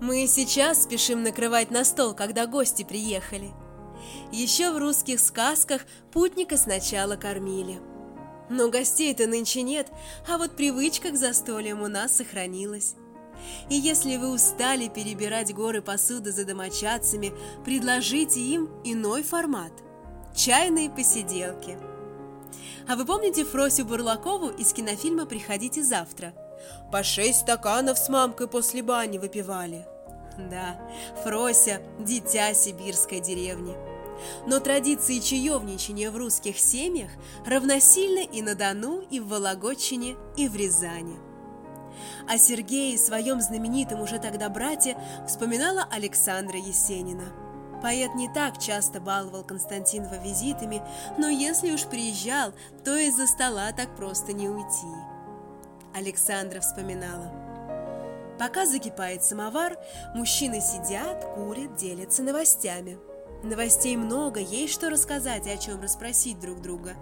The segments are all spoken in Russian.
Мы сейчас спешим накрывать на стол, когда гости приехали. Еще в русских сказках путника сначала кормили. Но гостей-то нынче нет, а вот привычка к застольям у нас сохранилась. И если вы устали перебирать горы посуды за домочадцами, предложите им иной формат – чайные посиделки. А вы помните Фросю Бурлакову из кинофильма «Приходите завтра»? По шесть стаканов с мамкой после бани выпивали. Да, Фрося – дитя сибирской деревни. Но традиции чаевничания в русских семьях равносильны и на Дону, и в Вологодчине, и в Рязани. О Сергее, своем знаменитом уже тогда брате, вспоминала Александра Есенина. Поэт не так часто баловал Константинова визитами, но если уж приезжал, то из-за стола так просто не уйти. Александра вспоминала. Пока закипает самовар, мужчины сидят, курят, делятся новостями. Новостей много, есть что рассказать и о чем расспросить друг друга.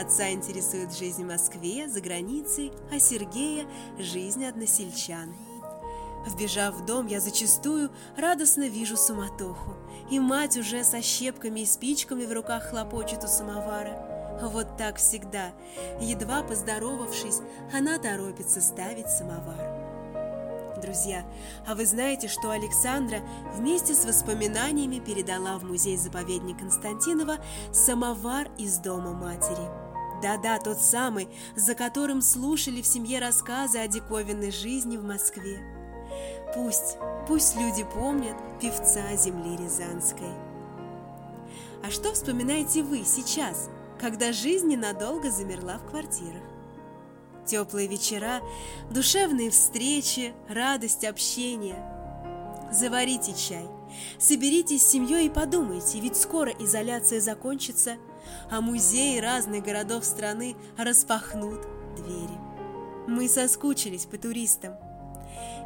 Отца интересует жизнь в Москве, за границей, а Сергея – жизнь односельчан. Вбежав в дом, я зачастую радостно вижу суматоху, и мать уже со щепками и спичками в руках хлопочет у самовара – вот так всегда. Едва поздоровавшись, она торопится ставить самовар. Друзья, а вы знаете, что Александра вместе с воспоминаниями передала в музей-заповедник Константинова самовар из дома матери? Да-да, тот самый, за которым слушали в семье рассказы о диковинной жизни в Москве. Пусть, пусть люди помнят певца земли Рязанской. А что вспоминаете вы сейчас – когда жизнь ненадолго замерла в квартирах. Теплые вечера, душевные встречи, радость общения. Заварите чай, соберитесь с семьей и подумайте, ведь скоро изоляция закончится, а музеи разных городов страны распахнут двери. Мы соскучились по туристам –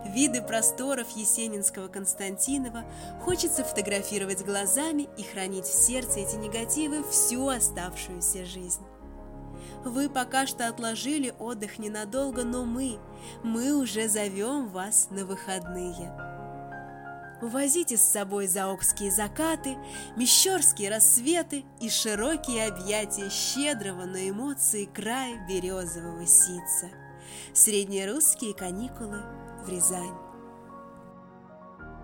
Виды просторов Есенинского Константинова хочется фотографировать глазами и хранить в сердце эти негативы всю оставшуюся жизнь. Вы пока что отложили отдых ненадолго, но мы, мы уже зовем вас на выходные. Увозите с собой заокские закаты, мещерские рассветы и широкие объятия щедрого на эмоции края березового сица. Среднерусские каникулы в Рязань.